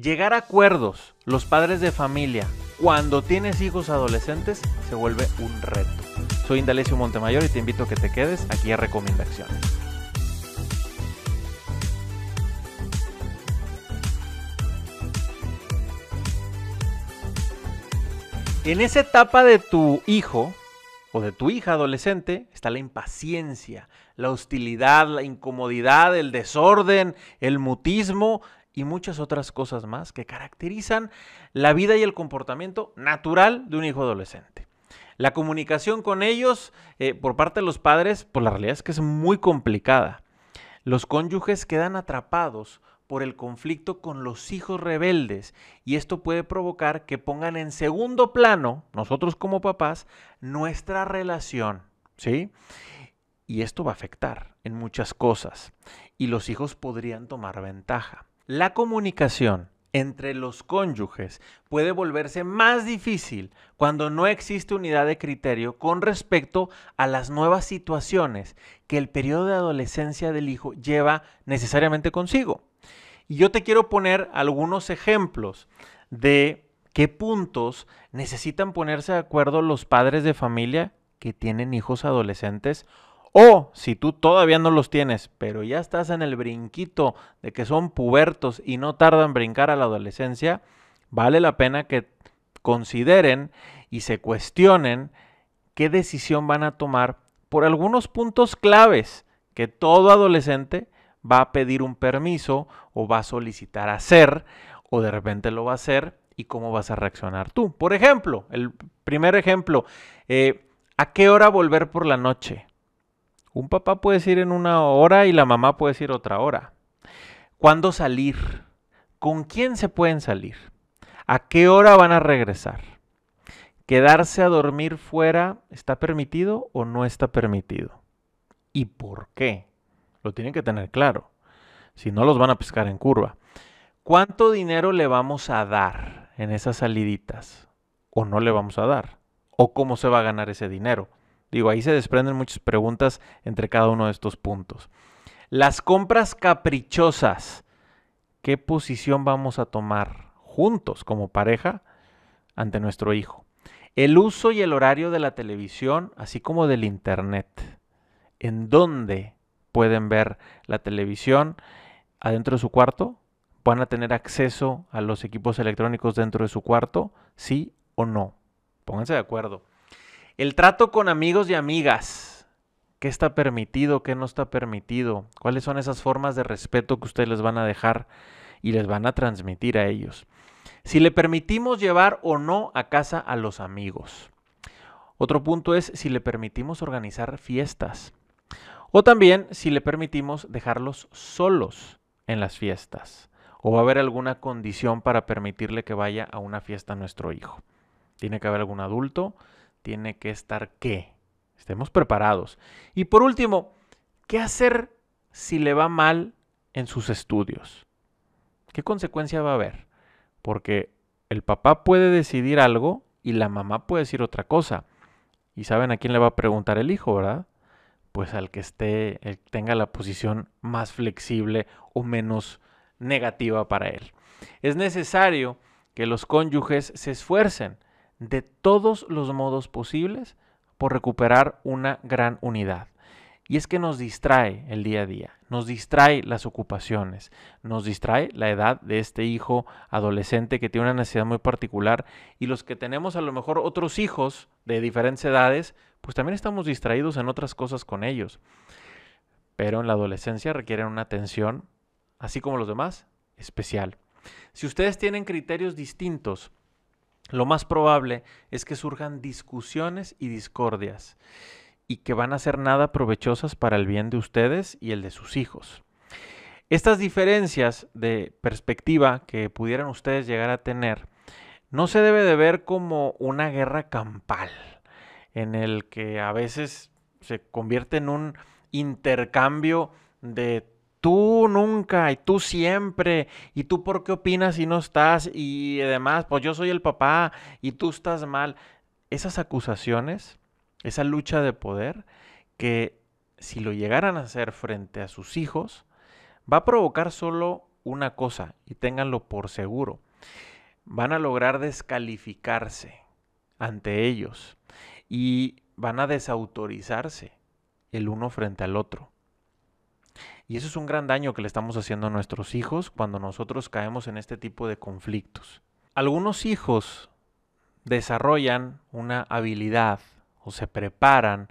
Llegar a acuerdos, los padres de familia, cuando tienes hijos adolescentes, se vuelve un reto. Soy Indalecio Montemayor y te invito a que te quedes aquí a Recomendaciones. En esa etapa de tu hijo o de tu hija adolescente está la impaciencia, la hostilidad, la incomodidad, el desorden, el mutismo y muchas otras cosas más que caracterizan la vida y el comportamiento natural de un hijo adolescente. La comunicación con ellos eh, por parte de los padres, pues la realidad es que es muy complicada. Los cónyuges quedan atrapados por el conflicto con los hijos rebeldes y esto puede provocar que pongan en segundo plano, nosotros como papás, nuestra relación, ¿sí? Y esto va a afectar en muchas cosas y los hijos podrían tomar ventaja. La comunicación entre los cónyuges puede volverse más difícil cuando no existe unidad de criterio con respecto a las nuevas situaciones que el periodo de adolescencia del hijo lleva necesariamente consigo. Y yo te quiero poner algunos ejemplos de qué puntos necesitan ponerse de acuerdo los padres de familia que tienen hijos adolescentes o si tú todavía no los tienes, pero ya estás en el brinquito de que son pubertos y no tardan en brincar a la adolescencia, vale la pena que consideren y se cuestionen qué decisión van a tomar por algunos puntos claves que todo adolescente va a pedir un permiso o va a solicitar hacer o de repente lo va a hacer y cómo vas a reaccionar tú. Por ejemplo, el primer ejemplo, eh, ¿a qué hora volver por la noche? Un papá puede ir en una hora y la mamá puede ir otra hora. ¿Cuándo salir? ¿Con quién se pueden salir? ¿A qué hora van a regresar? ¿Quedarse a dormir fuera está permitido o no está permitido? ¿Y por qué? Lo tienen que tener claro. Si no, los van a pescar en curva. ¿Cuánto dinero le vamos a dar en esas saliditas? ¿O no le vamos a dar? ¿O cómo se va a ganar ese dinero? Digo, ahí se desprenden muchas preguntas entre cada uno de estos puntos. Las compras caprichosas. ¿Qué posición vamos a tomar juntos como pareja ante nuestro hijo? El uso y el horario de la televisión, así como del Internet. ¿En dónde pueden ver la televisión? ¿Adentro de su cuarto? ¿Van a tener acceso a los equipos electrónicos dentro de su cuarto? ¿Sí o no? Pónganse de acuerdo. El trato con amigos y amigas. ¿Qué está permitido? ¿Qué no está permitido? ¿Cuáles son esas formas de respeto que ustedes les van a dejar y les van a transmitir a ellos? Si le permitimos llevar o no a casa a los amigos. Otro punto es si le permitimos organizar fiestas. O también si le permitimos dejarlos solos en las fiestas. O va a haber alguna condición para permitirle que vaya a una fiesta a nuestro hijo. Tiene que haber algún adulto tiene que estar qué. Estemos preparados. Y por último, ¿qué hacer si le va mal en sus estudios? ¿Qué consecuencia va a haber? Porque el papá puede decidir algo y la mamá puede decir otra cosa. Y saben a quién le va a preguntar el hijo, ¿verdad? Pues al que esté, tenga la posición más flexible o menos negativa para él. Es necesario que los cónyuges se esfuercen de todos los modos posibles por recuperar una gran unidad. Y es que nos distrae el día a día, nos distrae las ocupaciones, nos distrae la edad de este hijo adolescente que tiene una necesidad muy particular y los que tenemos a lo mejor otros hijos de diferentes edades, pues también estamos distraídos en otras cosas con ellos. Pero en la adolescencia requieren una atención, así como los demás, especial. Si ustedes tienen criterios distintos lo más probable es que surjan discusiones y discordias y que van a ser nada provechosas para el bien de ustedes y el de sus hijos. Estas diferencias de perspectiva que pudieran ustedes llegar a tener no se debe de ver como una guerra campal en el que a veces se convierte en un intercambio de tú nunca y tú siempre y tú por qué opinas si no estás y además pues yo soy el papá y tú estás mal. Esas acusaciones, esa lucha de poder que si lo llegaran a hacer frente a sus hijos, va a provocar solo una cosa y ténganlo por seguro, van a lograr descalificarse ante ellos y van a desautorizarse el uno frente al otro. Y eso es un gran daño que le estamos haciendo a nuestros hijos cuando nosotros caemos en este tipo de conflictos. Algunos hijos desarrollan una habilidad o se preparan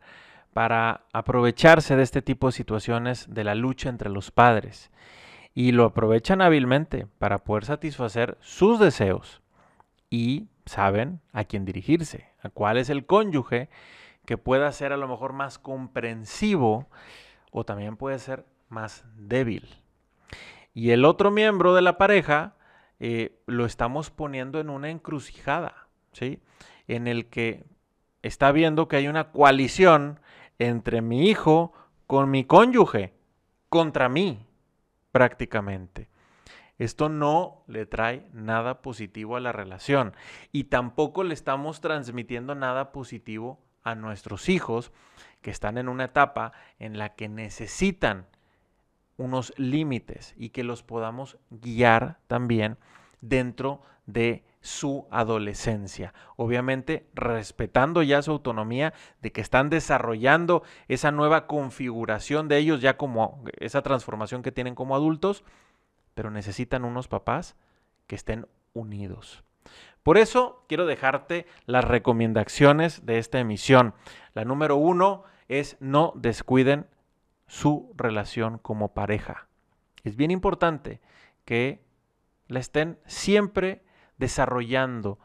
para aprovecharse de este tipo de situaciones de la lucha entre los padres y lo aprovechan hábilmente para poder satisfacer sus deseos y saben a quién dirigirse, a cuál es el cónyuge que pueda ser a lo mejor más comprensivo o también puede ser más débil. Y el otro miembro de la pareja eh, lo estamos poniendo en una encrucijada, ¿sí? En el que está viendo que hay una coalición entre mi hijo con mi cónyuge, contra mí, prácticamente. Esto no le trae nada positivo a la relación y tampoco le estamos transmitiendo nada positivo a nuestros hijos que están en una etapa en la que necesitan unos límites y que los podamos guiar también dentro de su adolescencia. Obviamente respetando ya su autonomía de que están desarrollando esa nueva configuración de ellos ya como esa transformación que tienen como adultos, pero necesitan unos papás que estén unidos. Por eso quiero dejarte las recomendaciones de esta emisión. La número uno es no descuiden su relación como pareja. Es bien importante que la estén siempre desarrollando.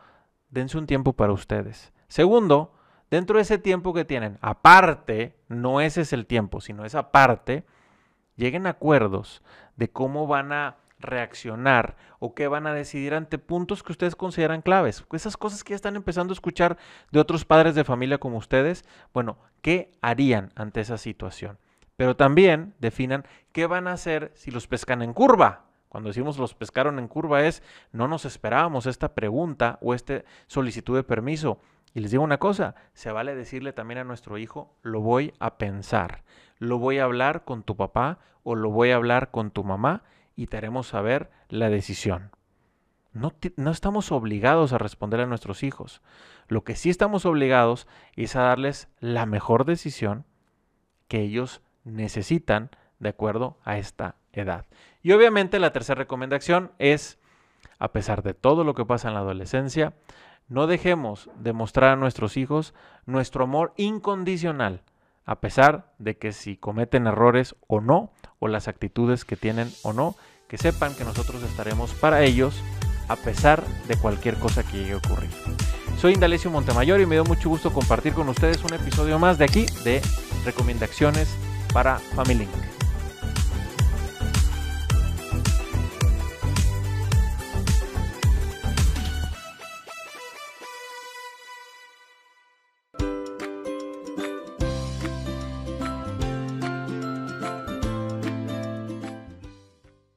Dense un tiempo para ustedes. Segundo, dentro de ese tiempo que tienen, aparte, no ese es el tiempo, sino esa parte, lleguen a acuerdos de cómo van a reaccionar o qué van a decidir ante puntos que ustedes consideran claves. Esas cosas que ya están empezando a escuchar de otros padres de familia como ustedes, bueno, ¿qué harían ante esa situación? Pero también definan qué van a hacer si los pescan en curva. Cuando decimos los pescaron en curva es no nos esperábamos esta pregunta o esta solicitud de permiso. Y les digo una cosa, se vale decirle también a nuestro hijo, lo voy a pensar, lo voy a hablar con tu papá o lo voy a hablar con tu mamá y te haremos saber la decisión. No, no, estamos obligados a responder a nuestros hijos. Lo que sí estamos obligados es a darles la mejor decisión que ellos necesitan de acuerdo a esta edad. Y obviamente la tercera recomendación es, a pesar de todo lo que pasa en la adolescencia, no dejemos de mostrar a nuestros hijos nuestro amor incondicional, a pesar de que si cometen errores o no, o las actitudes que tienen o no, que sepan que nosotros estaremos para ellos a pesar de cualquier cosa que llegue a ocurrir. Soy Indalecio Montemayor y me dio mucho gusto compartir con ustedes un episodio más de aquí de Recomendaciones para Family Link.